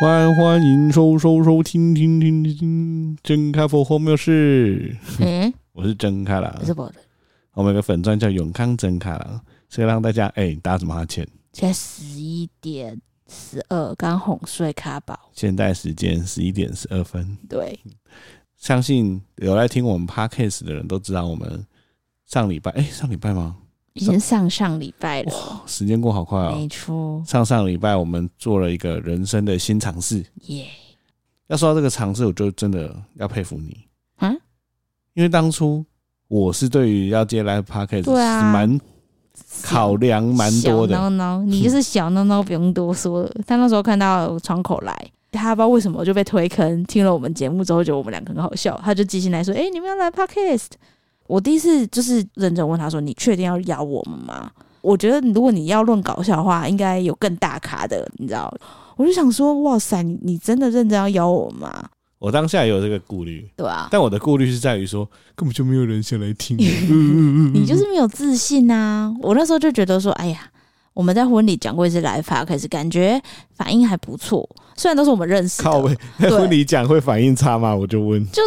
欢欢迎收收收听听听听，真开佛后面是，嗯，我是真开朗，我是博的，我们有个粉钻叫永康真开朗，所以让大家哎、欸，打什么哈欠？现在十一点十二，刚哄睡卡宝。现在时间十一点十二分。对，相信有来听我们 Podcast 的人都知道，我们上礼拜哎、欸，上礼拜吗？已经上上礼拜了。哇，时间过好快哦。没错，上上礼拜我们做了一个人生的新尝试。耶！要说到这个尝试，我就真的要佩服你啊，因为当初我是对于要接 Live Podcast 是蛮。考量蛮多的，小孬孬，你就是小孬孬，不用多说了。他那时候看到窗口来，他不知道为什么就被推坑。听了我们节目之后，觉得我们两个很好笑，他就寄信来说：“哎、欸，你们要来 Podcast？” 我第一次就是认真问他说：“你确定要邀我们吗？”我觉得如果你要论搞笑的话，应该有更大咖的，你知道？我就想说：“哇塞，你你真的认真要邀我们吗？”我当下也有这个顾虑，对啊，但我的顾虑是在于说，根本就没有人想来听。你就是没有自信啊！我那时候就觉得说，哎呀，我们在婚礼讲过一次来法，可是感觉反应还不错。虽然都是我们认识的，靠北，在婚礼讲会反应差吗？我就问，就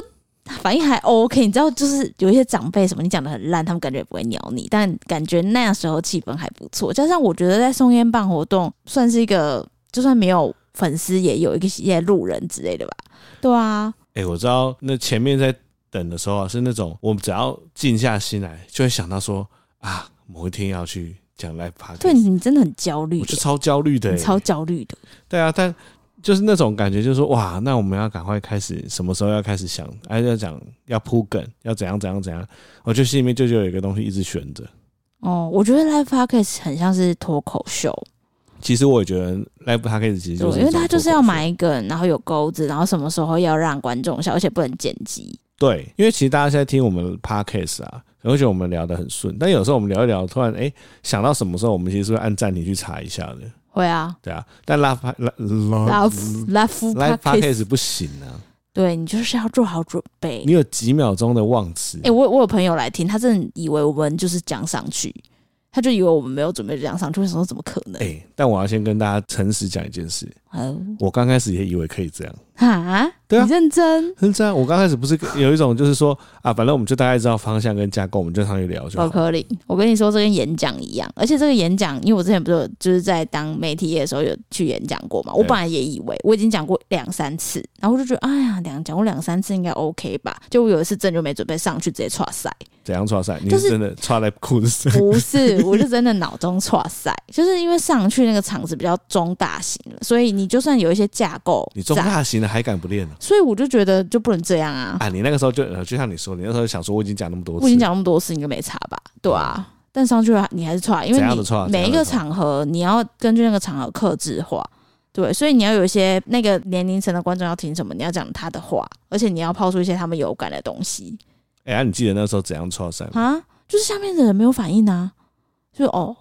反应还 OK。你知道，就是有一些长辈什么，你讲的很烂，他们感觉也不会鸟你，但感觉那时候气氛还不错。加上我觉得在松烟办活动，算是一个，就算没有粉丝，也有一个一些路人之类的吧。对啊，哎、欸，我知道那前面在等的时候啊，是那种我们只要静下心来，就会想到说啊，某一天要去讲 Live Podcast。对，你真的很焦虑，我就超焦虑的、欸，超焦虑的。对啊，但就是那种感觉，就是说哇，那我们要赶快开始，什么时候要开始想？哎，要讲要铺梗，要怎样怎样怎样？我就心里面就就有一个东西一直悬着。哦，我觉得 Live Podcast 很像是脱口秀。其实我也觉得 Live Podcast 其实就是，因为他就是要埋梗，然后有钩子，然后什么时候要让观众笑，而且不能剪辑。对，因为其实大家现在听我们 Podcast 啊，可能觉得我们聊得很顺，但有时候我们聊一聊，突然哎、欸、想到什么时候，我们其实是会按暂停去查一下的。会啊，对啊，但 Live Live Live Live Podcast 不行啊。对，你就是要做好准备。你有几秒钟的忘词？哎、欸，我我有朋友来听，他真的以为我们就是讲上去。他就以为我们没有准备这样上去，为什么怎么可能？哎、欸，但我要先跟大家诚实讲一件事。嗯，我刚开始也以为可以这样。啊？对啊，你认真？认真。我刚开始不是有一种就是说啊，反正我们就大概知道方向跟架构，我们就上去聊就好。可以。我跟你说，这跟演讲一样，而且这个演讲，因为我之前不是就是在当媒体业的时候有去演讲过嘛，我本来也以为我已经讲过两三次，然后我就觉得哎呀，两讲过两三次应该 OK 吧？就我有一次真就没准备上去，直接剉赛。怎样剉赛？你是真的剉在裤子上？不是，我是真的脑中剉赛，就是因为上去那个场子比较中大型了，所以你就算有一些架构，你中大型的还敢不练呢？所以我就觉得就不能这样啊！啊，你那个时候就就像你说，你那时候想说我已经讲那么多次，我已经讲那么多次，应该没差吧？对啊，嗯、但上去你还是剉，因为你每一个场合你要根据那个场合克制化，对，所以你要有一些那个年龄层的观众要听什么，你要讲他的话，而且你要抛出一些他们有感的东西。哎、欸，啊、你记得那时候怎样错赛吗？啊，就是下面的人没有反应啊，就哦，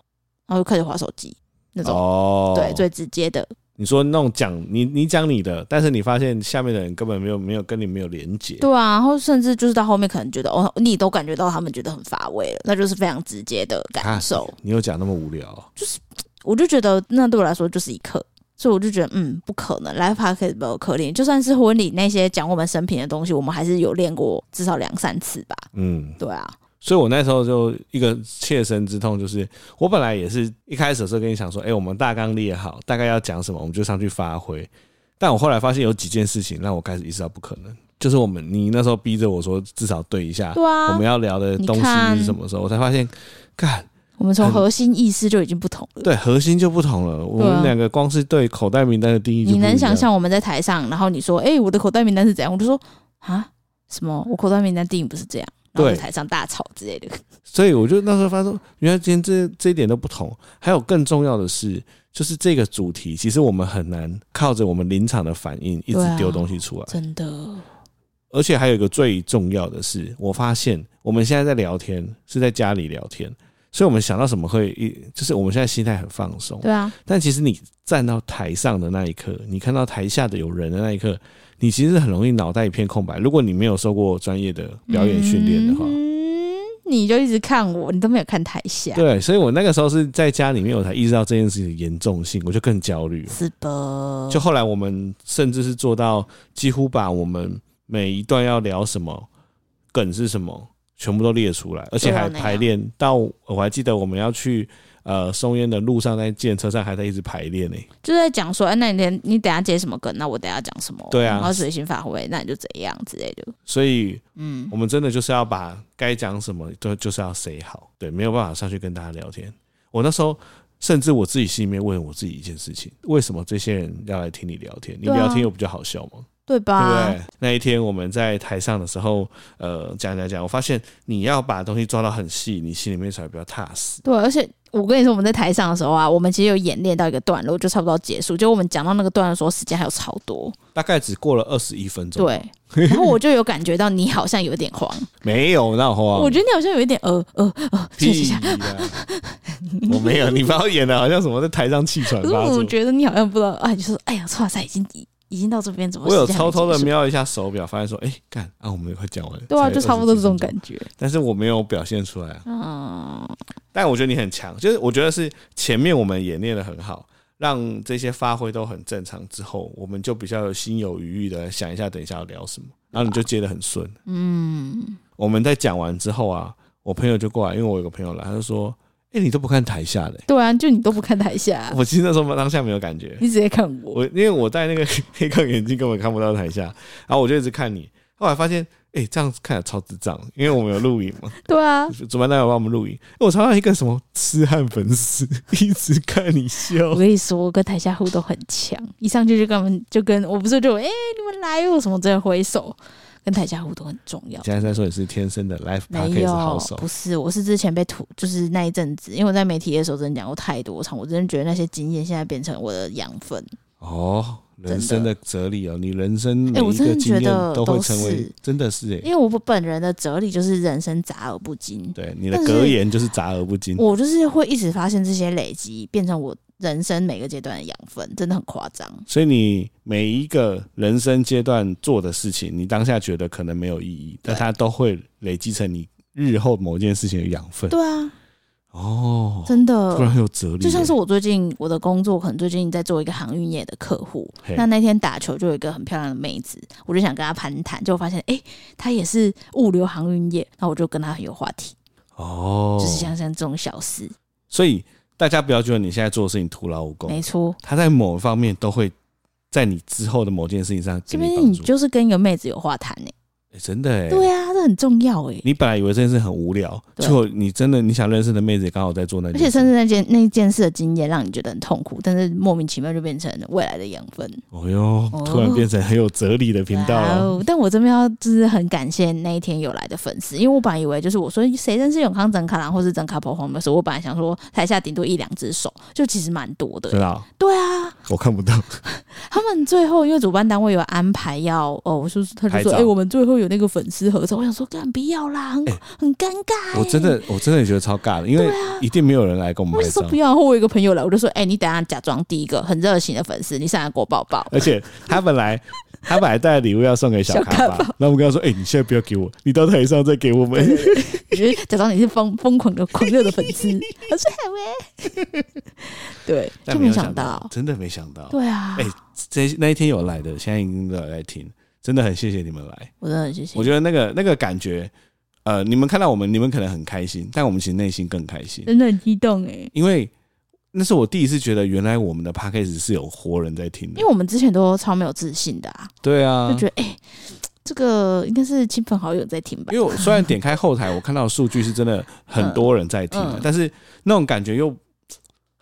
然后就开始划手机那种，哦，对，最直接的。你说那种讲你你讲你的，但是你发现下面的人根本没有没有跟你没有连接。对啊，然后甚至就是到后面可能觉得哦，你都感觉到他们觉得很乏味了，那就是非常直接的感受。啊、你有讲那么无聊？就是我就觉得那对我来说就是一课，所以我就觉得嗯，不可能，Live Podcast 没有可练，就算是婚礼那些讲我们生平的东西，我们还是有练过至少两三次吧。嗯，对啊。所以我那时候就一个切身之痛，就是我本来也是一开始的时候跟你想说，哎，我们大纲列好，大概要讲什么，我们就上去发挥。但我后来发现有几件事情让我开始意识到不可能，就是我们你那时候逼着我说至少对一下，对啊，我们要聊的东西是什么时候，我才发现，干，我们从核心意思就已经不同了，对，核心就不同了。我们两个光是对口袋名单的定义，你能想象我们在台上，然后你说，哎，我的口袋名单是怎样？我就说啊，什么？我口袋名单定义不是这样。对，台上大吵之类的，所以我就那时候发现，原来今天这这一点都不同。还有更重要的是，就是这个主题，其实我们很难靠着我们临场的反应一直丢东西出来。真的。而且还有一个最重要的是，我发现我们现在在聊天是在家里聊天，所以我们想到什么会一，就是我们现在心态很放松。对啊。但其实你站到台上的那一刻，你看到台下的有人的那一刻。你其实很容易脑袋一片空白。如果你没有受过专业的表演训练的话，你就一直看我，你都没有看台下。对，所以我那个时候是在家里面，我才意识到这件事情的严重性，我就更焦虑。是的。就后来我们甚至是做到几乎把我们每一段要聊什么梗是什么，全部都列出来，而且还排练到我还记得我们要去。呃，松烟的路上，在电车上还在一直排练呢，就在讲说，哎，那你你等下接什么梗？那我等下讲什么？对啊，然后随心发挥，那你就怎样之类的。所以，嗯，我们真的就是要把该讲什么都就是要 say 好，对，没有办法上去跟大家聊天。我那时候甚至我自己心里面问我自己一件事情：为什么这些人要来听你聊天？你聊天有比较好笑吗？对吧？对不对？那一天我们在台上的时候，呃，讲讲讲，我发现你要把东西抓到很细，你心里面才会比较踏实。对，而且。我跟你说，我们在台上的时候啊，我们其实有演练到一个段落，就差不多结束。就我们讲到那个段落的时候，时间还有超多，大概只过了二十一分钟。对，然后我就有感觉到你好像有点慌，没有那慌。我觉得你好像有一点呃呃呃，谢谢一下。我没有，你把我演的好像什么在台上气喘。可是我觉得你好像不知道，哎，就说哎呀，错赛已经已经到这边，怎么？我有偷偷的瞄一下手表，发现说，哎、欸，干啊，我们快讲完了。对啊，就差不多这种感觉。但是我没有表现出来啊。嗯。但我觉得你很强，就是我觉得是前面我们演练的很好，让这些发挥都很正常之后，我们就比较有心有余裕的想一下，等一下要聊什么，然后你就接的很顺。嗯。我们在讲完之后啊，我朋友就过来，因为我有个朋友来，他就说。哎、欸，你都不看台下的？对啊，就你都不看台下、啊。我其实那时候当下没有感觉，你直接看我。我因为我戴那个 黑框眼镜，根本看不到台下。然后我就一直看你。后来发现，哎、欸，这样子看着超智障，因为我们有录影嘛。对啊，主办单位帮我们录影。我常常一个什么痴汉粉丝，一直看你笑。我跟你说，我跟台下互动很强，一上去就跟他们就跟我不是就哎、欸，你们来哦什么，这样挥手。跟台下互动很重要。现在在说你是天生的 live podcast 好手，不是，我是之前被吐，就是那一阵子，因为我在媒体的时候真的讲过太多场，我真的觉得那些经验现在变成我的养分。哦，人生的哲理哦，你人生每一个经验都会成为，真的是哎，因为我本人的哲理就是人生杂而不精，对，你的格言就是杂而不精。我就是会一直发现这些累积，变成我。人生每个阶段的养分真的很夸张，所以你每一个人生阶段做的事情，你当下觉得可能没有意义，但它都会累积成你日后某件事情的养分。对啊，哦，真的，突然很有哲理。就像是我最近我的工作，可能最近在做一个航运业的客户，那那天打球就有一个很漂亮的妹子，我就想跟她攀谈，就发现哎，她也是物流航运业，那我就跟她很有话题。哦，就是像像这种小事，所以。大家不要觉得你现在做的事情徒劳无功，没错，他在某一方面都会在你之后的某件事情上给你帮助。因为你就是跟一个妹子有话谈呢。欸、真的哎、欸，对啊，这很重要哎、欸。你本来以为这件事很无聊，结果你真的你想认识的妹子也刚好在做那件事，而且甚至那件那件事的经验让你觉得很痛苦，但是莫名其妙就变成未来的养分。哦哟，突然变成很有哲理的频道了、哦。但我这边要就是很感谢那一天有来的粉丝，因为我本来以为就是我说谁认识永康整卡郎或是整卡婆黄的时候，我本来想说台下顶多一两只手，就其实蛮多的、欸。对啊，对啊，我看不到。他们最后因为主办单位有安排要哦，我说他就说哎、欸，我们最后有那个粉丝合。我想说，干不要啦，很、欸、很尴尬、欸。我真的，我真的觉得超尬的，因为一定没有人来跟我们拍照。我说不要，然后我有一个朋友来，我就说，哎、欸，你等下假装第一个很热情的粉丝，你上来给我抱抱。而且他本来 他本来带礼物要送给小咖宝，然后我跟他说，哎、欸，你现在不要给我，你到台上再给我们。你觉得假装你是疯疯狂的狂热的粉丝，我说好耶。对，就没想到，真的没想到。对啊，哎、欸，这那一天有来的，现在已经都有在听。真的很谢谢你们来，我真的很谢谢。我觉得那个那个感觉，呃，你们看到我们，你们可能很开心，但我们其实内心更开心，真的很激动哎。因为那是我第一次觉得，原来我们的 podcast 是有活人在听的。因为我们之前都超没有自信的啊，对啊，就觉得哎、欸，这个应该是亲朋好友在听吧。因为我虽然点开后台，我看到数据是真的很多人在听的，但是那种感觉又。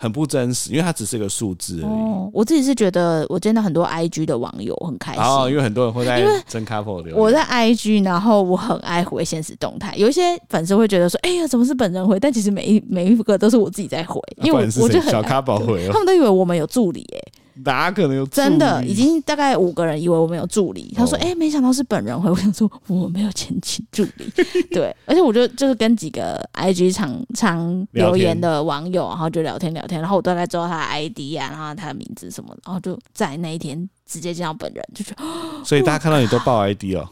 很不真实，因为它只是一个数字而已。哦，我自己是觉得，我见到很多 IG 的网友很开心。哦，因为很多人会在真 couple 我在 IG，然后我很爱回现实动态。有一些粉丝会觉得说：“哎呀，怎么是本人回？”但其实每一每一个都是我自己在回，因为我就很小咖宝回，他们都以为我们有助理哎、欸。哪可能有真的？已经大概五个人以为我们有助理。他说：“哎、欸，没想到是本人回。” 我想说：“我没有前妻助理。” 对，而且我就就是跟几个 IG 常常留言的网友，然后就聊天聊天，然后我大概知道他的 ID 啊，然后他的名字什么，然后就在那一天直接见到本人，就觉得。所以大家看到你都报 ID 哦。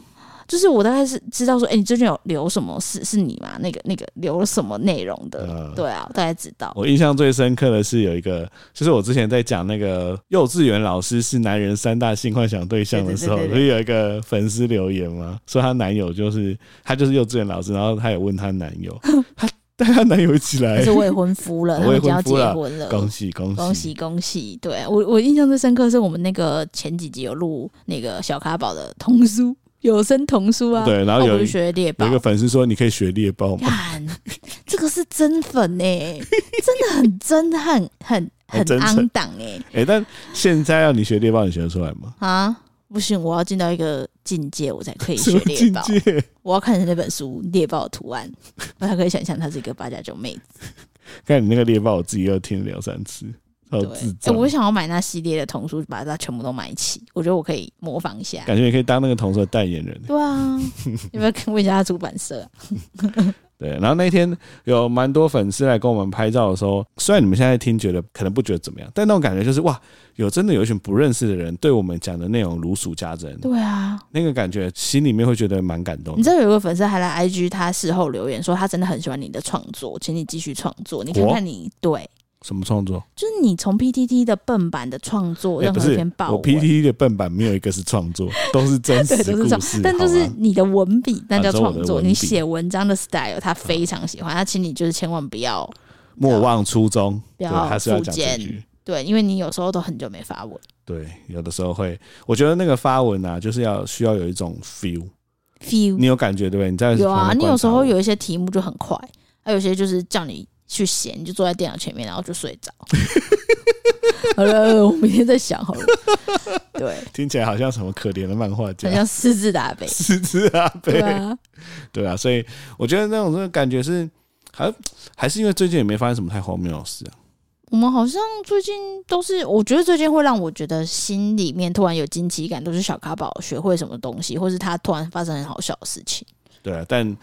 就是我大概是知道说，哎、欸，你最近有留什么是是你吗？那个那个留了什么内容的？呃、对啊，我大概知道。我印象最深刻的是有一个，就是我之前在讲那个幼稚园老师是男人三大性幻想对象的时候，不是有一个粉丝留言吗？说她男友就是她就是幼稚园老师，然后她也问她男友，她带她男友一起来，是未婚夫了，未婚夫了，结婚了，恭喜恭喜恭喜恭喜！对我我印象最深刻是我们那个前几集有录那个小卡宝的童书。有声童书啊，对，然后有学猎豹有一个粉丝说，你可以学猎豹吗？这个是真粉哎、欸，真的很真，很很很昂档哎哎，但现在要你学猎豹，你学得出来吗？啊，不行，我要进到一个境界，我才可以学猎豹。我要看着那本书猎豹的图案，我才可以想象她是一个八加九妹子。看你那个猎豹，我自己又听了两三次。对，欸、我想要买那系列的童书，把它全部都买齐。我觉得我可以模仿一下，感觉也可以当那个童书的代言人。对啊，有没有问一下他出版社、啊？对，然后那天有蛮多粉丝来跟我们拍照的时候，虽然你们现在听觉得可能不觉得怎么样，但那种感觉就是哇，有真的有一群不认识的人对我们讲的内容如数家珍。对啊，那个感觉心里面会觉得蛮感动。你知道有一个粉丝还来 IG，他事后留言说他真的很喜欢你的创作，请你继续创作。你看看你、哦、对。什么创作？就是你从 PTT 的笨版的创作，任何一篇报文，我 PTT 的笨版没有一个是创作，都是真实故事。但就是你的文笔，那叫创作。你写文章的 style，他非常喜欢。他请你就是千万不要莫忘初衷，不要复健。对，因为你有时候都很久没发文。对，有的时候会，我觉得那个发文啊，就是要需要有一种 feel，feel。你有感觉对不对？你在有啊，你有时候有一些题目就很快，还有些就是叫你。去写，你就坐在电脑前面，然后就睡着。好了，我明天再想好了。对，听起来好像什么可怜的漫画家，好像失智的阿伯，失智阿伯。对啊，对啊，所以我觉得那种那个感觉是，还还是因为最近也没发生什么太荒谬的事啊。我们好像最近都是，我觉得最近会让我觉得心里面突然有惊奇感，都是小卡宝学会什么东西，或是他突然发生很好笑的事情。对啊，但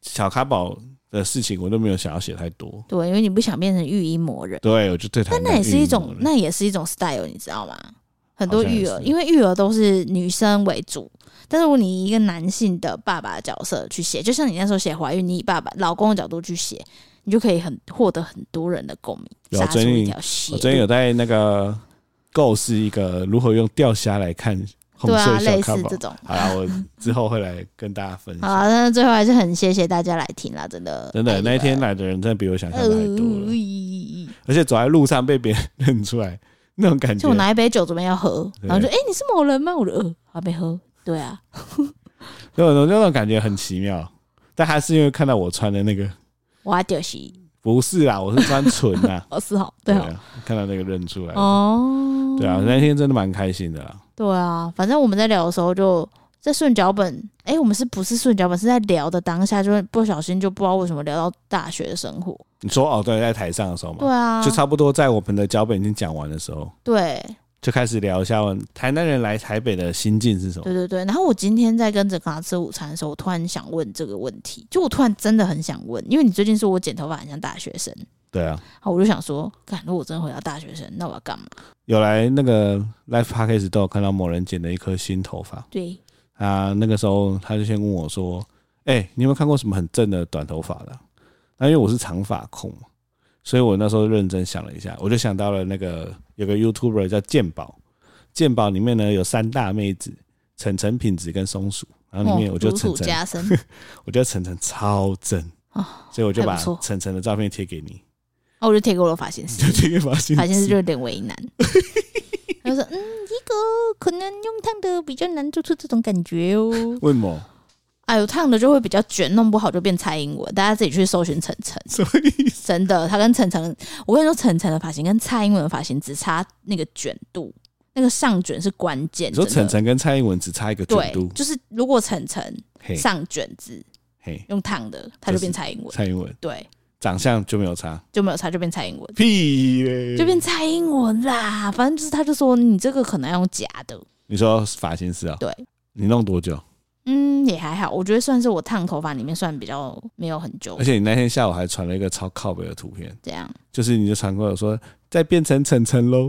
小卡宝。的事情我都没有想要写太多，对，因为你不想变成御医魔人，对，我就对他。但那也是一种，那也是一种 style，你知道吗？很多育儿，因为育儿都是女生为主，但是如果你以一个男性的爸爸的角色去写，就像你那时候写怀孕，你以爸爸老公的角度去写，你就可以很获得很多人的共鸣，杀出一条血。我最近有在那个构思一个如何用钓虾来看。对啊，类似这种。好啦，我之后会来跟大家分享。好，那最后还是很谢谢大家来听啦，真的。真的，那一天来的人真的比我想象的还多了。而且走在路上被别人认出来，那种感觉。就我拿一杯酒准备要喝，然后就哎，你是某人吗？我说呃，还没喝。对啊，就那种感觉很奇妙，但还是因为看到我穿的那个，我就是不是啦，我是穿纯的。哦，是好，对啊，看到那个认出来哦，对啊，那天真的蛮开心的啦。对啊，反正我们在聊的时候就在顺脚本，哎，我们是不是顺脚本？是在聊的当下，就不小心就不知道为什么聊到大学的生活。你说哦，对，在台上的时候嘛，对啊，就差不多在我们的脚本已经讲完的时候，对，就开始聊一下台南人来台北的心境是什么。对对对，然后我今天在跟着他吃午餐的时候，我突然想问这个问题，就我突然真的很想问，因为你最近说我剪头发很像大学生。对啊，好，我就想说，看，如果我真的回到大学生，那我要干嘛？有来那个 Life Parkes 都有看到某人剪了一颗新头发。对，啊，那个时候他就先问我说：“哎、欸，你有没有看过什么很正的短头发的？”那因为我是长发控嘛，所以我那时候认真想了一下，我就想到了那个有个 YouTuber 叫鉴宝，鉴宝里面呢有三大妹子：晨晨、品质跟松鼠。然后里面我就晨晨，我觉得晨晨超正啊，所以我就把晨晨的照片贴给你。哦，我就贴给我的发型师，贴给发型师，发型师就有点为难。他说：“嗯，一个可能用烫的比较难做出这种感觉哦。”为什么？哎呦，烫的就会比较卷，弄不好就变蔡英文。大家自己去搜寻晨晨。所以？真的，他跟晨晨，我跟你说，晨晨的发型跟蔡英文的发型只差那个卷度，那个上卷是关键。你说晨晨跟蔡英文只差一个卷度，就是如果晨晨上卷子，嘿，用烫的，他就变蔡英文。蔡英文，对。长相就没有差，就没有差，就变蔡英文。屁嘞，就变蔡英文啦。反正就是，他就说你这个可能要用假的。你说发型师啊？对。你弄多久？嗯，也还好，我觉得算是我烫头发里面算比较没有很久。而且你那天下午还传了一个超靠北的图片，这样？就是你就传过来说再变成晨晨喽，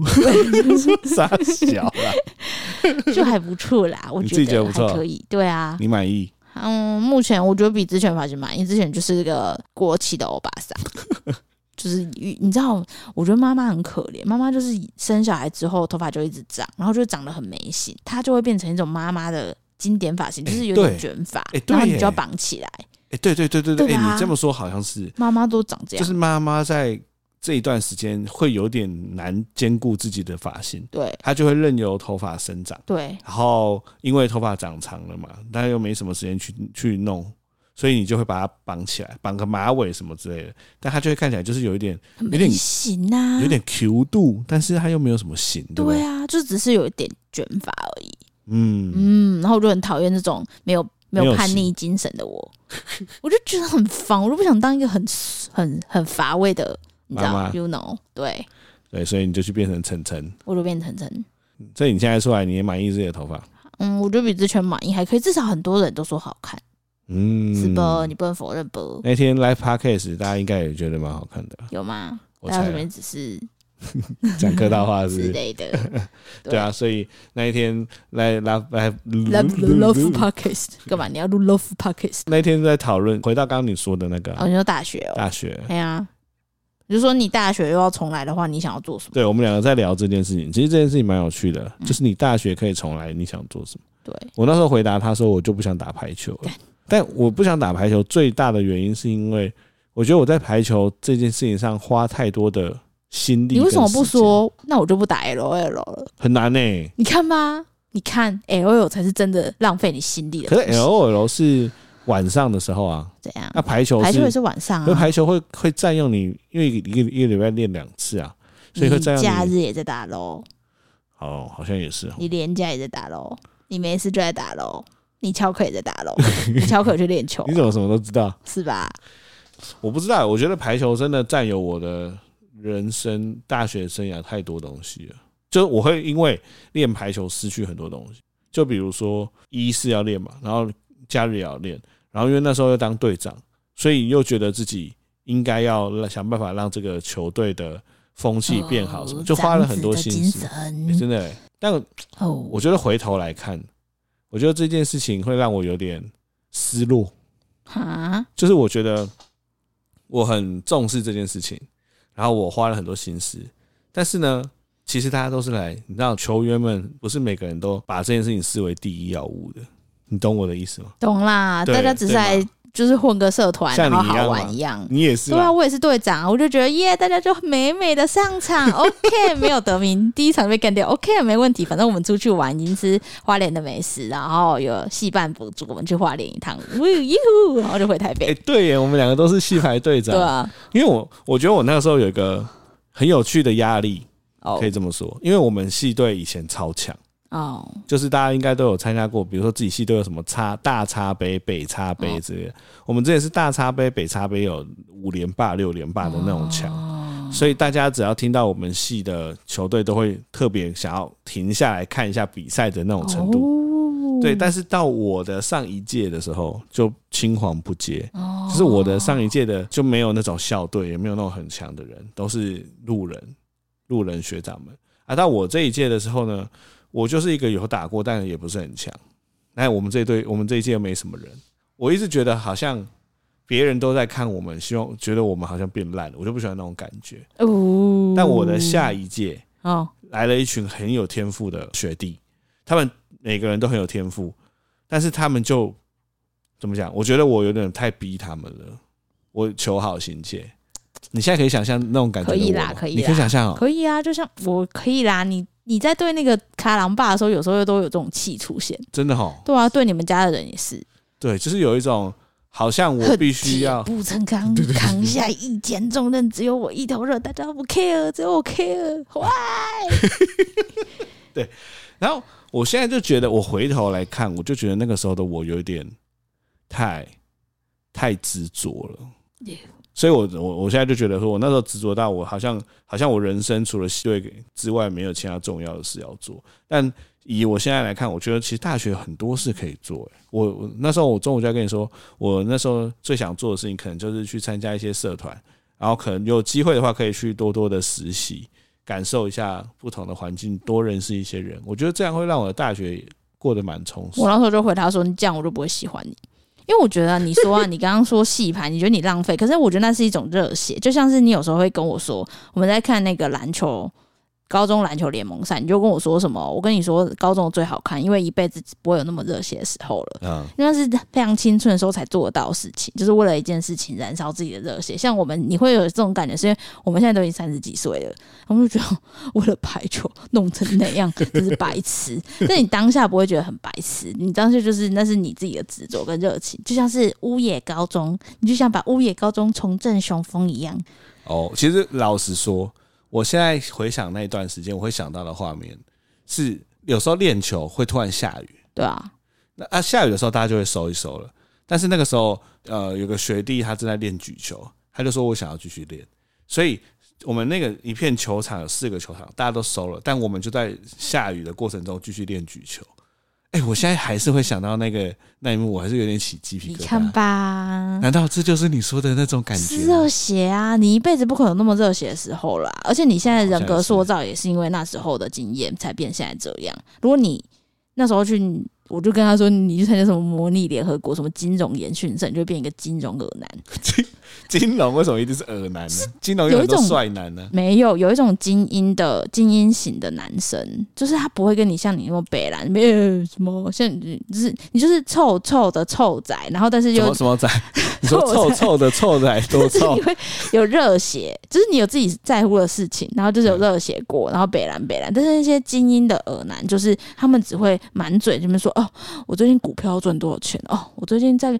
傻小啦。就还不错啦。我觉得还可以，对啊，你满意？嗯，目前我觉得比之前发型满意。之前就是个过气的欧巴桑，就是你知道，我觉得妈妈很可怜。妈妈就是生小孩之后头发就一直长，然后就长得很没型，她就会变成一种妈妈的经典发型，就是有点卷发，欸、然后你就要绑起来。哎、欸，对对对对对，哎、啊。欸，你这么说好像是。妈妈都长这样，就是妈妈在。这一段时间会有点难兼顾自己的发型，对，她就会任由头发生长，对，然后因为头发长长了嘛，但又没什么时间去去弄，所以你就会把它绑起来，绑个马尾什么之类的，但她就会看起来就是有一点有点型啊，有点 Q 度，但是她又没有什么型，对，对啊，就只是有一点卷发而已，嗯嗯，然后我就很讨厌这种没有没有叛逆精神的我，我就觉得很烦，我就不想当一个很很很乏味的。你知道吗？You know，对对，所以你就去变成晨晨，我就变成晨晨。所以你现在出来，你也满意自己的头发？嗯，我觉得比之前满意，还可以，至少很多人都说好看。嗯，是不？你不能否认不？那天 Live Podcast，大家应该也觉得蛮好看的，有吗？我猜里面只是 讲客套话是之类的。对啊，所以那一天来来来 Love Podcast 干嘛？你要录 Love Podcast？那天在讨论，回到刚刚你说的那个，哦，你说大学哦，大学，对啊。比如说你大学又要重来的话，你想要做什么？对，我们两个在聊这件事情，其实这件事情蛮有趣的，嗯、就是你大学可以重来，你想做什么？对，我那时候回答他说，我就不想打排球了。但我不想打排球最大的原因是因为我觉得我在排球这件事情上花太多的心力。你为什么不说？那我就不打 LOL 了。很难呢、欸。你看吧，你看 LOL 才是真的浪费你心力的。可是 LOL 是。晚上的时候啊，怎样？那排球，排球也是晚上啊。排球会会占用你，因为一个一个礼拜练两次啊，所以会占用你。假日也在打喽。哦，好像也是。你连假也在打喽，你没事就在打喽，你翘课也在打喽，你翘课去练球。你怎么什么都知道？是吧？我不知道，我觉得排球真的占有我的人生大学生涯太多东西了，就我会因为练排球失去很多东西，就比如说一是要练嘛，然后假日也要练。然后因为那时候又当队长，所以又觉得自己应该要想办法让这个球队的风气变好，什么就花了很多心思，真的。但我觉得回头来看，我觉得这件事情会让我有点失落。就是我觉得我很重视这件事情，然后我花了很多心思，但是呢，其实大家都是来，你知道，球员们不是每个人都把这件事情视为第一要务的。你懂我的意思吗？懂啦，大家只是来就是混个社团，然后好玩一样。你也是，对啊，我也是队长，我就觉得耶，大家就美美的上场，OK，没有得名，第一场被干掉，OK，没问题，反正我们出去玩已经吃花莲的美食，然后有戏办补助，我们去花莲一趟，呜哟，然后就回台北。哎，对耶，我们两个都是戏排队长，对啊，因为我我觉得我那个时候有一个很有趣的压力，可以这么说，因为我们戏队以前超强。哦，oh. 就是大家应该都有参加过，比如说自己系都有什么叉大叉杯、北叉杯之类的。Oh. 我们这也是大叉杯、北叉杯有五连霸、六连霸的那种强，oh. 所以大家只要听到我们系的球队，都会特别想要停下来看一下比赛的那种程度。Oh. 对，但是到我的上一届的时候，就青黄不接。Oh. 就是我的上一届的就没有那种校队，也没有那种很强的人，都是路人、路人学长们。而到我这一届的时候呢，我就是一个有打过，但也不是很强。那我们这一队，我们这一届又没什么人。我一直觉得好像别人都在看我们，希望觉得我们好像变烂了，我就不喜欢那种感觉。哦。但我的下一届哦，来了一群很有天赋的学弟，他们每个人都很有天赋，但是他们就怎么讲？我觉得我有点太逼他们了。我求好心切。你现在可以想象那种感觉？可以啦，可以。你可以想象哦。可以啊，就像我可以啦，你。你在对那个卡郎爸的时候，有时候都有这种气出现，真的齁。对啊，对你们家的人也是。对，就是有一种好像我必须要不成扛扛下一肩重任，只有我一头热，大家都不 care，只有我 care。Why？对。然后我现在就觉得，我回头来看，我就觉得那个时候的我有点太太执着了。所以我，我我现在就觉得，说我那时候执着到我好像好像我人生除了系队之外，没有其他重要的事要做。但以我现在来看，我觉得其实大学很多事可以做。我我那时候我中午就在跟你说，我那时候最想做的事情，可能就是去参加一些社团，然后可能有机会的话，可以去多多的实习，感受一下不同的环境，多认识一些人。我觉得这样会让我的大学过得蛮充实。我那时候就回答说：“你这样我就不会喜欢你，因为我觉得你说啊，你刚刚说戏牌，你觉得你浪费，可是我觉得那是一种热血，就像是你有时候会跟我说，我们在看那个篮球。”高中篮球联盟赛，你就跟我说什么？我跟你说，高中最好看，因为一辈子不会有那么热血的时候了。嗯，因为是非常青春的时候才做得到的事情，就是为了一件事情燃烧自己的热血。像我们，你会有这种感觉，是因为我们现在都已经三十几岁了，我们就觉得为了排球弄成那样，就是白痴。但你当下不会觉得很白痴，你当下就是那是你自己的执着跟热情，就像是乌野高中，你就像把乌野高中重振雄风一样。哦，其实老实说。我现在回想那一段时间，我会想到的画面是，有时候练球会突然下雨。对啊，那啊下雨的时候，大家就会收一收了。但是那个时候，呃，有个学弟他正在练举球，他就说我想要继续练。所以我们那个一片球场有四个球场，大家都收了，但我们就在下雨的过程中继续练举球。哎、欸，我现在还是会想到那个那一幕，我还是有点起鸡皮疙瘩。你看吧，难道这就是你说的那种感觉？热血啊！你一辈子不可能那么热血的时候啦。而且你现在人格塑造也是因为那时候的经验才变现在这样。如果你那时候去。我就跟他说，你去参加什么模拟联合国，什么金融研训生，你就变一个金融耳男。金金融为什么一定是耳男呢？金融有一种帅男呢？没有，有一种精英的精英型的男生，就是他不会跟你像你那么北蓝，没有什么像你就是你就是臭臭的臭仔，然后但是又什么仔？你说臭臭的臭仔多臭？你会有热血，就是你有自己在乎的事情，然后就是有热血过，然后北蓝北蓝。但是那些精英的耳男，就是他们只会满嘴这么说。哦，我最近股票赚多少钱？哦，我最近在，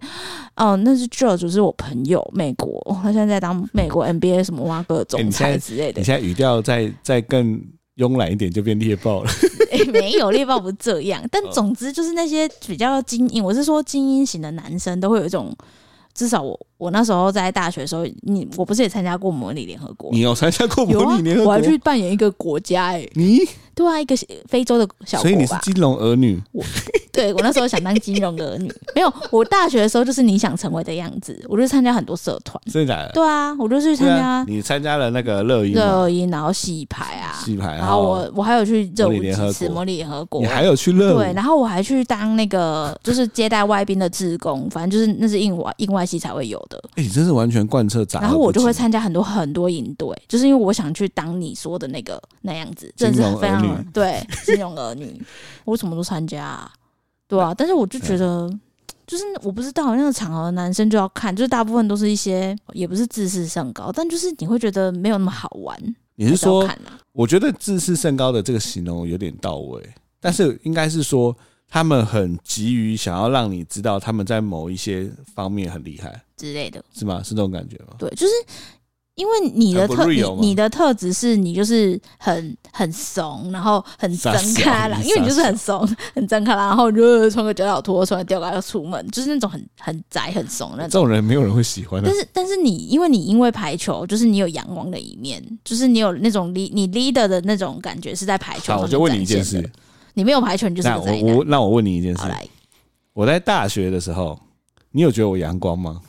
哦，那是 George，就是我朋友，美国，他现在在当美国 NBA 什么挖个总裁之类的。你现在语调再再更慵懒一点，就变猎豹了。欸、没有猎豹不是这样，但总之就是那些比较精英，我是说精英型的男生都会有一种，至少我我那时候在大学的时候，你我不是也参加过模拟联合国？你有参加过模拟联合国？我还去扮演一个国家哎、欸，你对啊，一个非洲的小国，所以你是金融儿女。我对我那时候想当金融的儿女，没有。我大学的时候就是你想成为的样子，我就参加很多社团。真的假的？对啊，我就去参加、啊。你参加了那个乐音，乐音，然后戏牌啊，戏排。然后我我还有去热舞几次，模拟联合国。你还有去乐舞？对，然后我还去当那个就是接待外宾的志工，反正就是那是应外应外系才会有的。哎、欸，你真是完全贯彻杂。然后我就会参加很多很多营队，就是因为我想去当你说的那个那样子，真的是非常对金融儿女，我什么都参加、啊。对啊，但是我就觉得，就是我不知道那个场合，男生就要看，就是大部分都是一些，也不是自视甚高，但就是你会觉得没有那么好玩。你是说，我觉得自视甚高的这个形容有点到位，但是应该是说他们很急于想要让你知道他们在某一些方面很厉害之类的，是吗？是这种感觉吗？对，就是。因为你的特你你的特质是你就是很很怂，然后很真开朗，因为你就是很怂很真开朗，然后你就穿个脚脚拖，穿个吊带要出门，就是那种很很宅很怂那种。这种人没有人会喜欢的。但是但是你因为你因为排球，就是你有阳光的一面，就是你有那种 lead 你 leader 的那种感觉是在排球。好，我就问你一件事，你没有排球，你就是个宅男。那我那我问你一件事，来，我在大学的时候，你有觉得我阳光吗？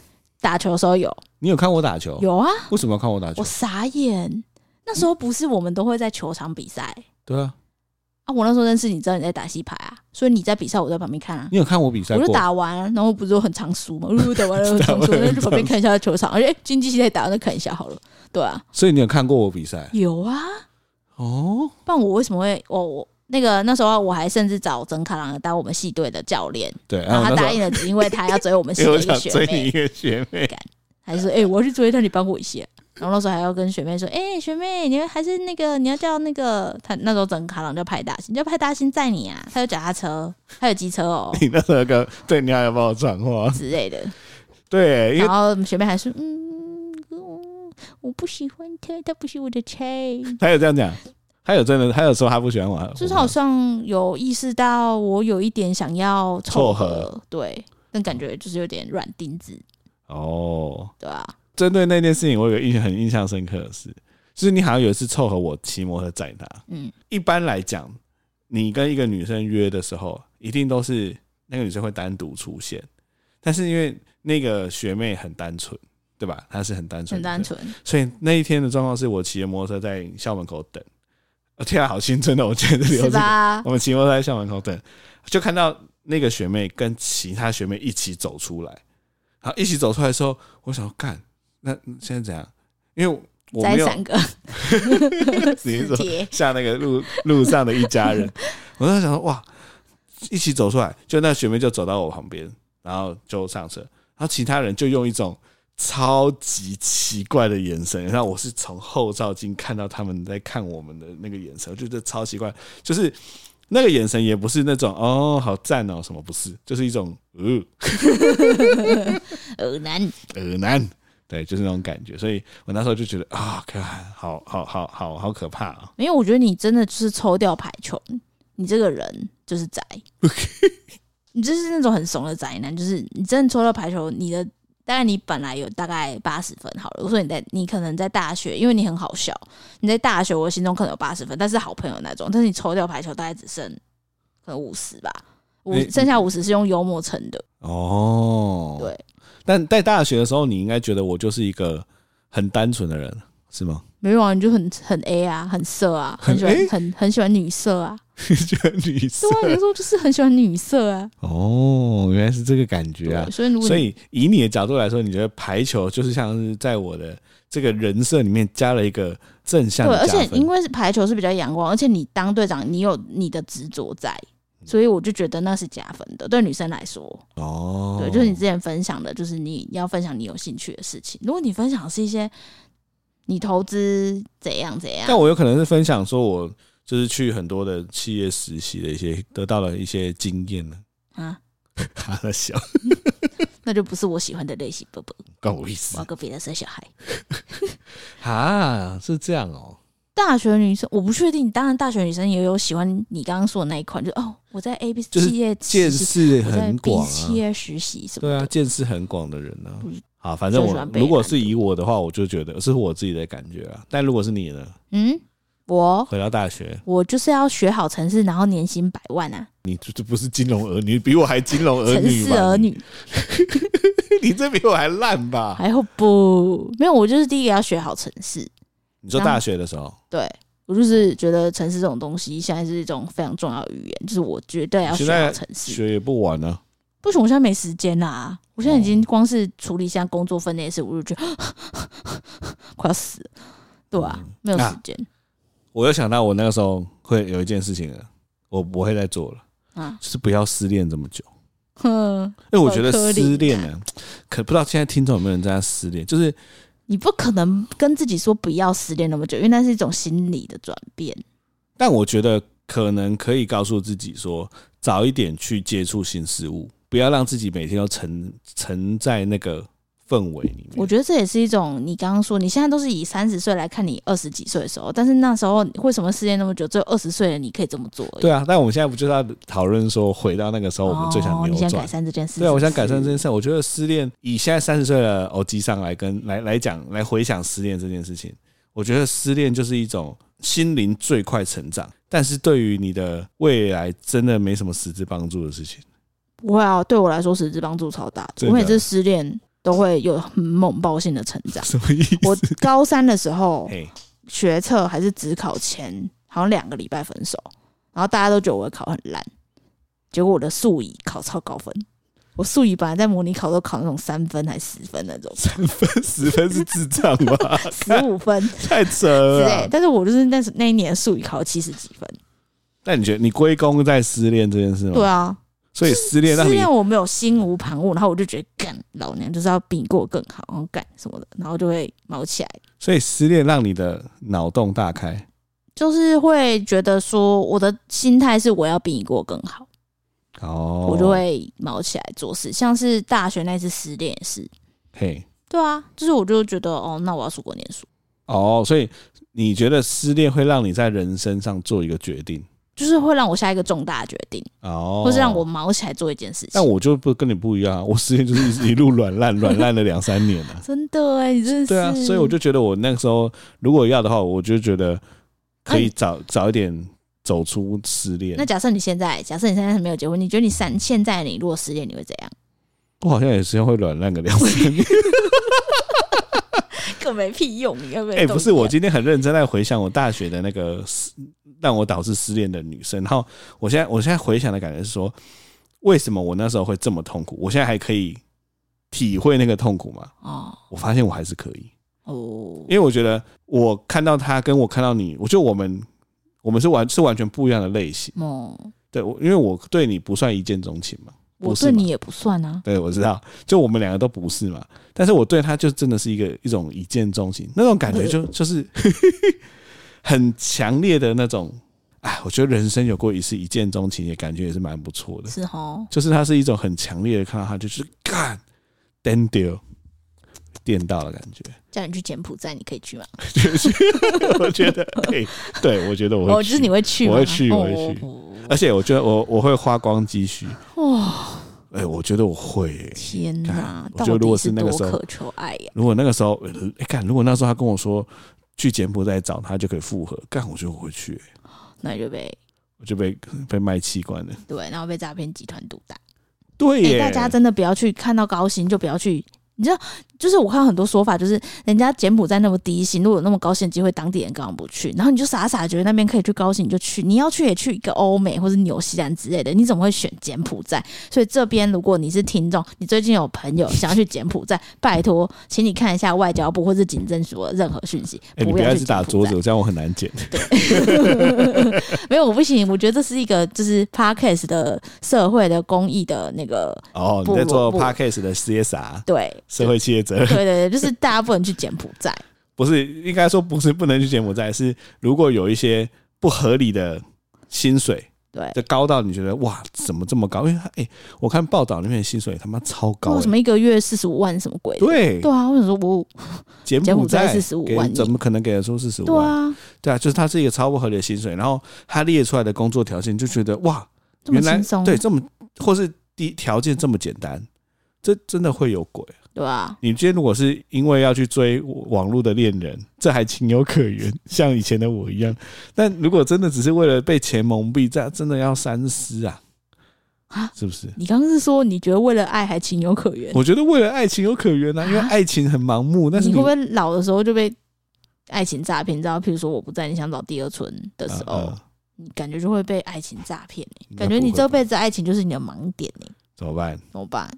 打球的时候有。你有看我打球？有啊。为什么要看我打球？我傻眼。那时候不是我们都会在球场比赛？对啊。啊，我那时候认识你，知道你在打戏牌啊，所以你在比赛，我在旁边看啊。你有看我比赛？我就打完，然后不是都很常输嘛？我打完了很常输，那就旁边看一下球场。而且经济系在打，那看一下好了。对啊。所以你有看过我比赛？有啊。哦。不然我为什么会？我我那个那时候我还甚至找曾卡郎当我们系队的教练。对。然后他答应了，只因为他要追我们 系的一个学妹。追你一个学妹。还是哎、欸，我要去追他，你帮我一下。然后那时候还要跟学妹说，哎、欸，学妹，你还是那个，你要叫那个他那时候整卡郎叫派大星，叫派大星载你啊。他有脚踏车，他有机车哦。你那时候跟对，你还要帮我转话之类的。对，然后学妹还说，嗯，我不喜欢他，他不是我的菜。他有这样讲，他有真的，他有说他不喜欢我。就是好像有意识到我有一点想要凑合，对，但感觉就是有点软钉子。哦，对啊。针对那件事情，我有个印象很印象深刻的事，就是你好像有一次凑合我骑摩托载他。嗯，一般来讲，你跟一个女生约的时候，一定都是那个女生会单独出现。但是因为那个学妹很单纯，对吧？她是很单纯，很单纯。所以那一天的状况是我骑着摩托车在校门口等，天啊，好青春的！我觉得这里吧？我们骑摩托在校门口等，就看到那个学妹跟其他学妹一起走出来，然后一起走出来的时候，我想说干，那现在怎样？因为我没有三个，你是说像那个路路上的一家人，我在想说哇，一起走出来，就那学妹就走到我旁边，然后就上车，然后其他人就用一种。超级奇怪的眼神，然后我是从后照镜看到他们在看我们的那个眼神，我觉得超奇怪，就是那个眼神也不是那种哦好赞哦什么不是，就是一种呃，耳男耳男，对，就是那种感觉，所以我那时候就觉得啊，可好好好好好可怕啊！因为我觉得你真的就是抽掉排球，你这个人就是宅，你就是那种很怂的宅男，就是你真的抽到排球，你的。当然，你本来有大概八十分好了。我说你在，你可能在大学，因为你很好笑，你在大学，我心中可能有八十分，但是好朋友那种。但是你抽掉排球，大概只剩可能五十吧，五剩下五十是用幽默撑的。哦，对。但在大学的时候，你应该觉得我就是一个很单纯的人，是吗？没有啊，你就很很 A 啊，很色啊，很喜欢很很，很喜欢女色啊。喜欢女色，对啊，有时候就是很喜欢女色啊。哦，原来是这个感觉啊。所以，所以以你的角度来说，你觉得排球就是像是在我的这个人设里面加了一个正向的。对，而且因为是排球是比较阳光，而且你当队长，你有你的执着在，所以我就觉得那是加分的。对女生来说，哦，对，就是你之前分享的，就是你要分享你有兴趣的事情。如果你分享的是一些你投资怎样怎样，但我有可能是分享说我。就是去很多的企业实习的一些得到了一些经验呢。啊，他在笑，那就不是我喜欢的类型，不不，关我意思。我要跟别人生小孩。啊，是这样哦。大学女生我不确定，当然大学女生也有喜欢你刚刚说的那一款，就哦，我在 A B 企业见识很广啊，企业实习什么？对啊，见识很广的人呢。好，反正我如果是以我的话，我就觉得是我自己的感觉啊。但如果是你呢？嗯。我回到大学，我就是要学好城市，然后年薪百万啊！你这这不是金融儿女，比我还金融儿女，城市儿女，你这比我还烂吧？还好不？没有，我就是第一个要学好城市。你说大学的时候，对，我就是觉得城市这种东西现在是一种非常重要的语言，就是我绝对要学好城市。学也不晚呢、啊，不行，我现在没时间啦。我现在已经光是处理现在工作分内的事，我就觉得 快要死了。对啊，没有时间。啊我又想到，我那个时候会有一件事情了，我不会再做了，啊，就是不要失恋这么久。哼，因为我觉得失恋呢，可不知道现在听众有没有人在失恋，就是你不可能跟自己说不要失恋那么久，因为那是一种心理的转变。但我觉得可能可以告诉自己说，早一点去接触新事物，不要让自己每天都沉沉在那个。氛围里面，我觉得这也是一种。你刚刚说你现在都是以三十岁来看你二十几岁的时候，但是那时候为什么失恋那么久？只有二十岁的，你可以这么做。对啊，但我们现在不就是要讨论说，回到那个时候，我们最想扭转、哦、你想改善这件事？对啊，我想改善这件事。我觉得失恋，以现在三十岁的欧吉桑来跟来来讲，来回想失恋这件事情，我觉得失恋就是一种心灵最快成长，但是对于你的未来真的没什么实质帮助的事情。不会啊，对我来说实质帮助超大。我每次失恋。都会有很猛爆性的成长。什么意思？我高三的时候，学测还是只考前，好像两个礼拜分手，然后大家都觉得我会考很烂，结果我的数乙考超高分。我数乙本来在模拟考都考那种三分还是十分那种，三分 十分是智障吧？十五分太扯了。对，但是我就是那那一年数乙考了七十几分。那你觉得你归功在失恋这件事吗？对啊。所以失恋，失恋我没有心无旁骛，然后我就觉得干老娘就是要比你过更好，然后干什么的，然后就会毛起来。所以失恋让你的脑洞大开，就是会觉得说我的心态是我要比你过更好，哦，我就会毛起来做事。像是大学那次失恋也是，嘿，对啊，就是我就觉得哦，那我要出国念书。哦，所以你觉得失恋会让你在人生上做一个决定？就是会让我下一个重大的决定，哦，或是让我毛起来做一件事情。但我就不跟你不一样，我失恋就是一路软烂，软烂了两三年了。真的哎，你真是。对啊，所以我就觉得我那个时候如果要的话，我就觉得可以早早一点走出失恋。那假设你现在，假设你现在还没有结婚，你觉得你三现在你如果失恋，你会怎样？我好像也是会软烂个两三年。更没屁用，你要不要？哎，不是，我今天很认真在回想我大学的那个让我导致失恋的女生。然后我现在我现在回想的感觉是说，为什么我那时候会这么痛苦？我现在还可以体会那个痛苦吗？哦，我发现我还是可以哦，因为我觉得我看到他跟我看到你，我觉得我们我们是完是完全不一样的类型哦。对，我因为我对你不算一见钟情嘛。我对你也不算啊，对，我知道，就我们两个都不是嘛。但是我对他就真的是一个一种一见钟情那种感觉就，就就是 很强烈的那种。哎，我觉得人生有过一次一见钟情，也感觉也是蛮不错的。是哦，就是他是一种很强烈的看到他就是干，电丢，电到的感觉。叫你去柬埔寨，你可以去吗？我觉得，哎，对，我觉得我会，我就是你会去，我会去，我会去。而且我觉得我我会花光积蓄哇！哎，我觉得我会、欸。天哪！我觉得如果是那个时候，渴求爱呀。如果那个时候，哎，干！如果那时候他跟我说去柬埔寨找他就可以复合，干！我觉得我会去、欸。那就被我就被被卖器官了。对，然后被诈骗集团毒打。对大家真的不要去看到高薪就不要去。你知道，就是我看到很多说法，就是人家柬埔寨那么低薪，如果有那么高薪的机会，当地人干嘛不去？然后你就傻傻觉得那边可以去高薪，你就去。你要去也去一个欧美或者纽西兰之类的，你怎么会选柬埔寨？所以这边如果你是听众，你最近有朋友想要去柬埔寨，拜托，请你看一下外交部或是警政署的任何讯息。欸、不要去打桌子，这样我很难剪。对，没有我不行，我觉得这是一个就是 Podcast 的社会的公益的那个哦，你在做 Podcast 的 CSR 对。社会企业责任，对对对，就是大家不能去柬埔寨。不是，应该说不是不能去柬埔寨，是如果有一些不合理的薪水，对，就高到你觉得哇，怎么这么高？因为他哎、欸，我看报道里面的薪水他妈超高、欸，什么一个月四十五万什么鬼？对对啊，为什么说不柬埔寨四十五万？怎么可能给得出四十五万？对啊，对啊，就是他是一个超不合理的薪水，然后他列出来的工作条件就觉得哇，原来对这么或是第条件这么简单，这真的会有鬼。对啊，你今天如果是因为要去追网络的恋人，这还情有可原，像以前的我一样。但如果真的只是为了被钱蒙蔽，这真的要三思啊！啊，是不是？你刚刚是说你觉得为了爱还情有可原？我觉得为了爱情有可原啊，因为爱情很盲目。但是你，你会不会老的时候就被爱情诈骗？你知道，譬如说我不在，你想找第二春的时候，啊啊、你感觉就会被爱情诈骗、欸、感觉你这辈子爱情就是你的盲点、欸、怎么办？怎么办？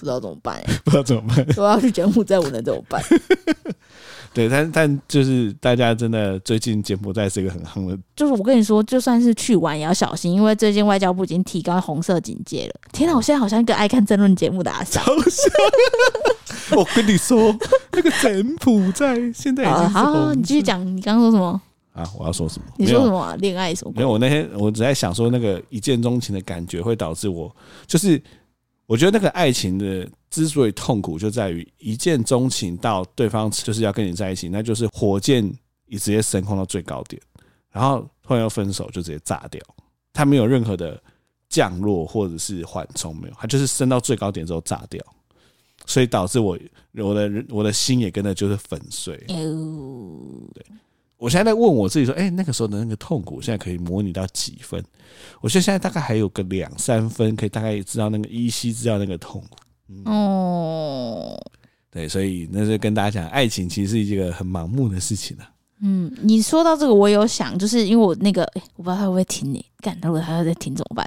不知道怎么办、欸，不知道怎么办。我要去柬埔寨，我能怎么办？对，但但就是大家真的最近柬埔寨是一个很夯的。就是我跟你说，就算是去玩也要小心，因为最近外交部已经提高红色警戒了。天哪，我现在好像一个爱看争论节目的阿桑。我跟你说，那个柬埔寨现在已经是好，好，你继续讲，你刚刚说什么啊？我要说什么？你说什么？恋爱什么？没有，我那天我只在想说，那个一见钟情的感觉会导致我就是。我觉得那个爱情的之所以痛苦，就在于一见钟情到对方就是要跟你在一起，那就是火箭已直接升空到最高点，然后突然要分手就直接炸掉，它没有任何的降落或者是缓冲，没有，它就是升到最高点之后炸掉，所以导致我我的我的心也跟着就是粉碎。对。我现在在问我自己说：“哎、欸，那个时候的那个痛苦，现在可以模拟到几分？”我觉得现在大概还有个两三分，可以大概知道那个依稀知道那个痛苦。嗯、哦，对，所以那就跟大家讲，爱情其实是一个很盲目的事情啊。嗯，你说到这个，我有想，就是因为我那个，欸、我不知道他会不会听你，干，如果他要再听怎么办？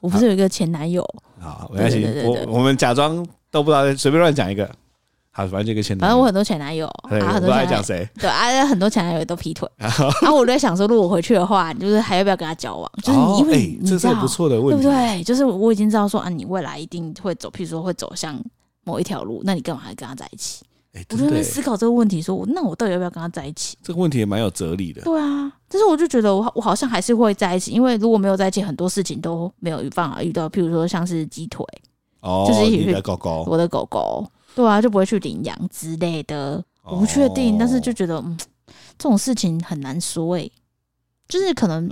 我不是有一个前男友？好，没关系，我我们假装都不知道，随便乱讲一个。好，反正这个前男友，反正我很多前男友，对啊，很多爱讲谁？对啊，很多前男友都劈腿。然后我在想说，如果回去的话，就是还要不要跟他交往？就是你因为这是不错的问题，对不对？就是我已经知道说啊，你未来一定会走，譬如说会走向某一条路，那你干嘛还跟他在一起？我就在思考这个问题，说，那我到底要不要跟他在一起？这个问题也蛮有哲理的。对啊，但是我就觉得我我好像还是会在一起，因为如果没有在一起，很多事情都没有办法遇到，譬如说像是鸡腿，哦，就是你的狗狗，我的狗狗。对啊，就不会去领养之类的，我不确定，但是就觉得，嗯，这种事情很难说诶，就是可能，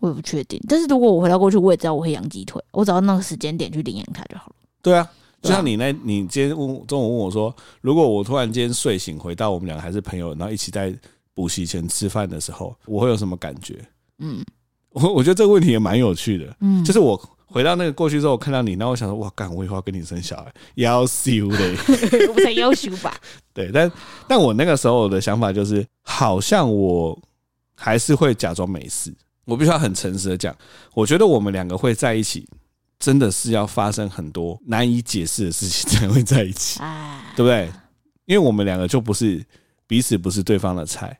我也不确定。但是如果我回到过去，我也知道我会养鸡腿，我只要那个时间点去领养它就好了。对啊，就像你那，你今天问中午问我说，如果我突然间睡醒回到我们两个还是朋友，然后一起在补习前吃饭的时候，我会有什么感觉？嗯，我我觉得这个问题也蛮有趣的，嗯，就是我。回到那个过去之后，我看到你，然后我想说，哇，干，我以后要跟你生小孩，要修的，不太优秀吧？对，但但我那个时候的想法就是，好像我还是会假装没事，我必须要很诚实的讲，我觉得我们两个会在一起，真的是要发生很多难以解释的事情才会在一起，对不对？因为我们两个就不是彼此不是对方的菜，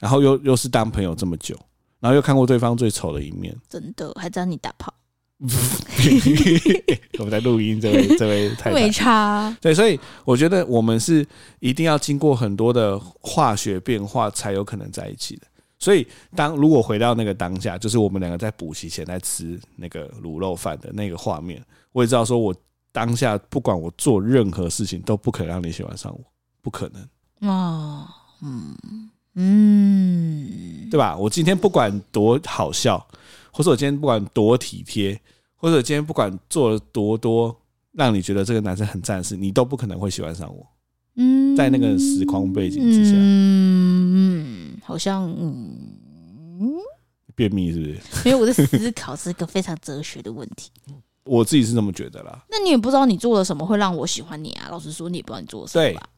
然后又又是当朋友这么久，然后又看过对方最丑的一面，真的还找你打炮。我们在录音，这位这位太太没差。对，所以我觉得我们是一定要经过很多的化学变化，才有可能在一起的。所以，当如果回到那个当下，就是我们两个在补习前在吃那个卤肉饭的那个画面，我也知道，说我当下不管我做任何事情，都不可能让你喜欢上我，不可能。哦，嗯嗯，对吧？我今天不管多好笑。或者我今天不管多体贴，或者今天不管做了多多让你觉得这个男生很赞的事，你都不可能会喜欢上我。嗯，在那个时空背景之下，嗯，好像嗯，便秘是不是？因为我在思考是一个非常哲学的问题。我自己是这么觉得啦。那你也不知道你做了什么会让我喜欢你啊？老实说，你也不知道你做了什么吧？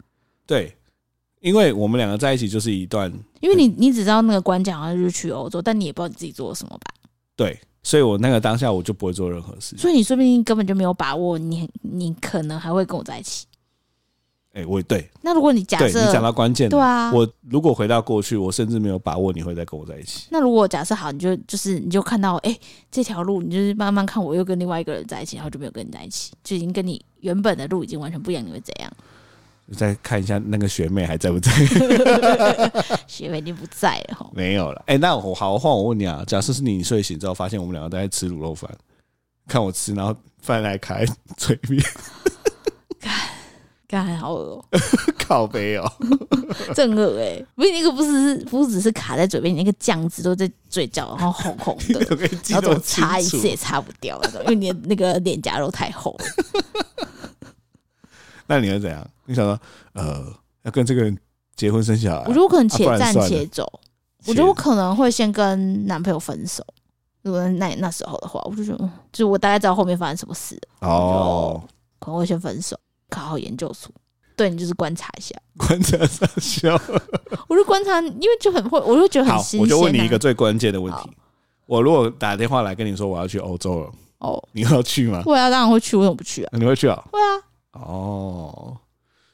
对，对，因为我们两个在一起就是一段，因为你你只知道那个关键好像就是去欧洲，但你也不知道你自己做了什么吧？对，所以我那个当下我就不会做任何事。所以你说不定根本就没有把握你，你你可能还会跟我在一起。哎、欸，我对。那如果你假设你讲到关键，对啊，我如果回到过去，我甚至没有把握你会再跟我在一起。那如果假设好，你就就是你就看到哎、欸、这条路，你就是慢慢看我又跟另外一个人在一起，然后就没有跟你在一起，就已经跟你原本的路已经完全不一样，你会怎样？再看一下那个学妹还在不在？学妹已经不在了哈。没有了。哎、欸，那我好换我问你啊，假设是你睡醒之后发现我们两个都在吃卤肉饭，看我吃，然后饭来卡在嘴边，干干好恶哦、喔，靠背哦，真恶哎！不是那个不是不只是卡在嘴边，你那个酱汁都在嘴角，然后红红的，然后怎么擦一次也擦不掉那种，因为你的那个脸颊肉太厚了。那你会怎样？你想说，呃，要跟这个人结婚生小孩？我觉得我可能且战且走。我觉得我可能会先跟男朋友分手。如果那那时候的话，我就觉得，就我大概知道后面发生什么事。哦，可能会先分手，考好研究所。对，你就是观察一下，观察上 笑。我就观察，因为就很会，我就觉得很新鲜、啊。我就问你一个最关键的问题：我如果打电话来跟你说我要去欧洲了，哦，你要去吗？会啊，当然会去。为什么不去啊？你会去啊？会啊。哦，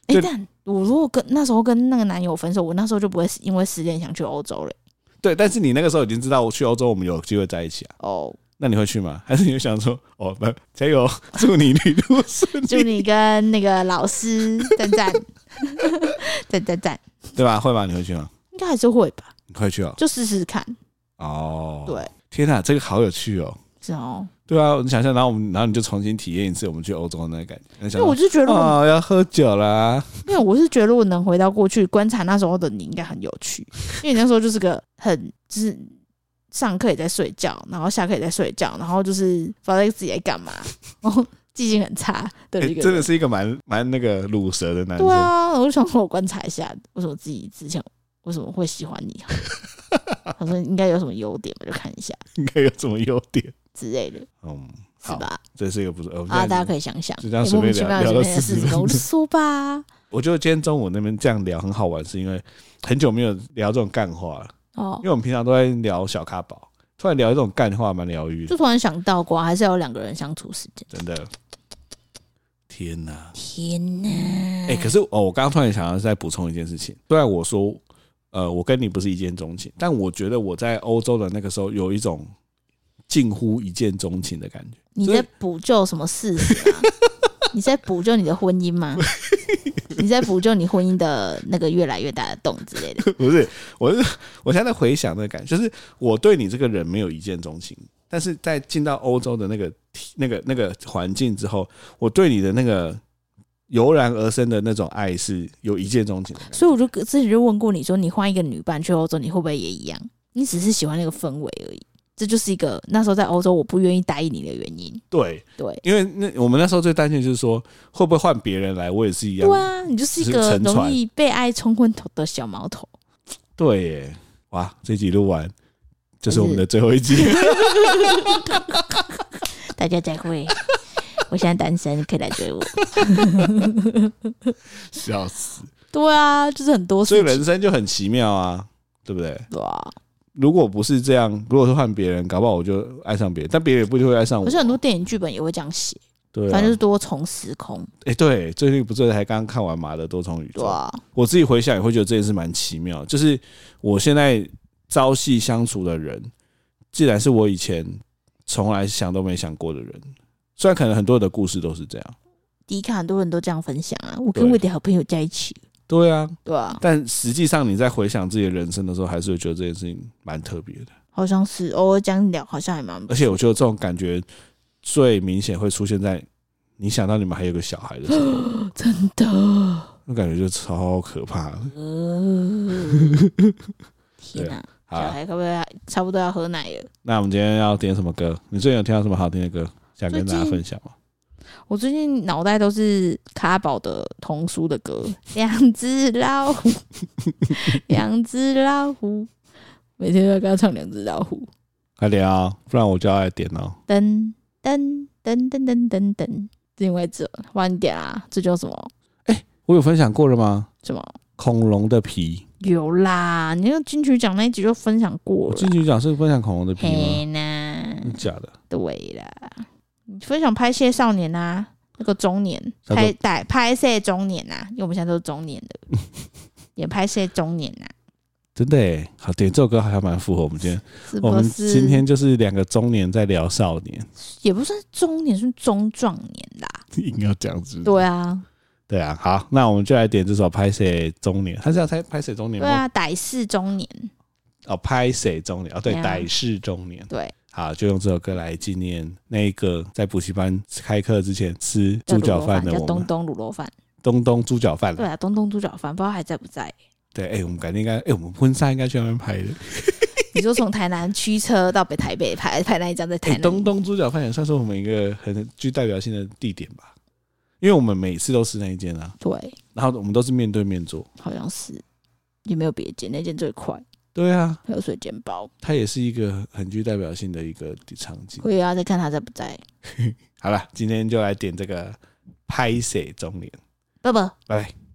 哎、欸，但我如果跟那时候跟那个男友分手，我那时候就不会因为失恋想去欧洲了。对，但是你那个时候已经知道我去欧洲，我们有机会在一起啊。哦，那你会去吗？还是你会想说，哦，不，加油，祝你旅途顺利，祝你跟那个老师赞赞 赞赞赞，对吧？会吧？你会去吗？应该还是会吧。你快去哦，就试试看。哦，对，天哪，这个好有趣哦。是哦。对啊，你想象，然后我们，然后你就重新体验一次我们去欧洲的那个感觉。因为我就觉得，哦，要喝酒啦。因为我是觉得，如果能回到过去观察那时候的你，应该很有趣。因为你那时候就是个很，就是上课也在睡觉，然后下课也在睡觉，然后就是不知道自己在干嘛，然后记性很差的一个、欸。真的是一个蛮蛮那个鲁蛇的男生。对啊，我就想说，我观察一下，为什么自己之前为什么会喜欢你？他说应该有什么优点，我就看一下。应该有什么优点？之类的，嗯，是吧？这是一个不错啊，大家可以想想，就这样随便聊聊了四十分钟，说吧。我觉得今天中午那边这样聊很好玩，是因为很久没有聊这种干话了哦。因为我们平常都在聊小咖宝，突然聊这种干话，蛮疗愈的。就突然想到，过还是要两个人相处时间。真的，天哪，天哪！哎，可是哦，我刚刚突然想要再补充一件事情。虽然我说，呃，我跟你不是一见钟情，但我觉得我在欧洲的那个时候有一种。近乎一见钟情的感觉。你在补救什么事实啊？你在补救你的婚姻吗？你在补救你婚姻的那个越来越大的洞之类的？不是，我是我现在回想那个感觉，就是我对你这个人没有一见钟情，但是在进到欧洲的那个那个那个环境之后，我对你的那个油然而生的那种爱是有一见钟情的。所以我就之前就问过你说，你换一个女伴去欧洲，你会不会也一样？你只是喜欢那个氛围而已。这就是一个那时候在欧洲我不愿意答应你的原因。对对，因为那我们那时候最担心就是说，会不会换别人来，我也是一样。对啊，你就是一个容易被爱冲昏头的小毛头。对耶，哇，这集录完，这是我们的最后一集。大家再会，我现在单身，可以来追我。笑死！对啊，就是很多事，所以人生就很奇妙啊，对不对？对啊。如果不是这样，如果是换别人，搞不好我就爱上别人，但别人也不一定会爱上我。可是很多电影剧本也会这样写，对、啊，反正就是多重时空。哎、欸，对，最近不是才刚看完《马的多重宇宙》啊？我自己回想也会觉得这件事蛮奇妙。就是我现在朝夕相处的人，既然是我以前从来想都没想过的人，虽然可能很多的故事都是这样。第一看很多人都这样分享啊，我跟我的好朋友在一起。对啊，对啊，但实际上你在回想自己的人生的时候，还是会觉得这件事情蛮特别的。好像是偶尔这样聊，好像还蛮……而且我觉得这种感觉最明显会出现在你想到你们还有个小孩的时候，真的，那感觉就超可怕的。天哪，小孩可不可以差不多要喝奶了？那我们今天要点什么歌？你最近有听到什么好听的歌，想跟大家分享吗？我最近脑袋都是卡宝的童书的歌，两只老虎，两只老虎，每天都要跟他唱两只老虎。快点啊，不然我就要来点哦。噔噔噔噔噔噔噔，另外一只晚点啊，这叫什么？哎、欸，我有分享过了吗？什么？恐龙的皮？有啦，你那个金曲奖那一集就分享过了。金曲奖是分享恐龙的皮吗？呢？假的。对啦。分享拍谢少年啊，那个中年拍带拍谢中年呐、啊，因为我们现在都是中年的，也拍谢中年呐、啊。真的哎，好点这首歌好像蛮符合我们今天。是是我们今天就是两个中年在聊少年，也不算中年，是中壮年啦。硬要这样子。对啊，对啊。好，那我们就来点这首拍谢中年。他是要拍拍谢中年吗？对啊，歹势中年。哦，拍谢中年哦，对，歹势中年。对。好，就用这首歌来纪念那一个在补习班开课之前吃猪脚饭的我们。东东卤肉饭。东东猪脚饭。对啊，东东猪脚饭，不知道还在不在？对，哎、欸，我们改天应该，哎、欸，我们婚纱应该去那边拍的。你说从台南驱车到北台北拍拍那一张，在台南。欸、东东猪脚饭也算是我们一个很具代表性的地点吧，因为我们每次都是那一间啊。对。然后我们都是面对面坐。好像是，也没有别间，那间最快。对啊，还有水煎包，它也是一个很具代表性的一个场景。我也要，再看他在不在。好了，今天就来点这个拍摄中年。拜拜，拜拜。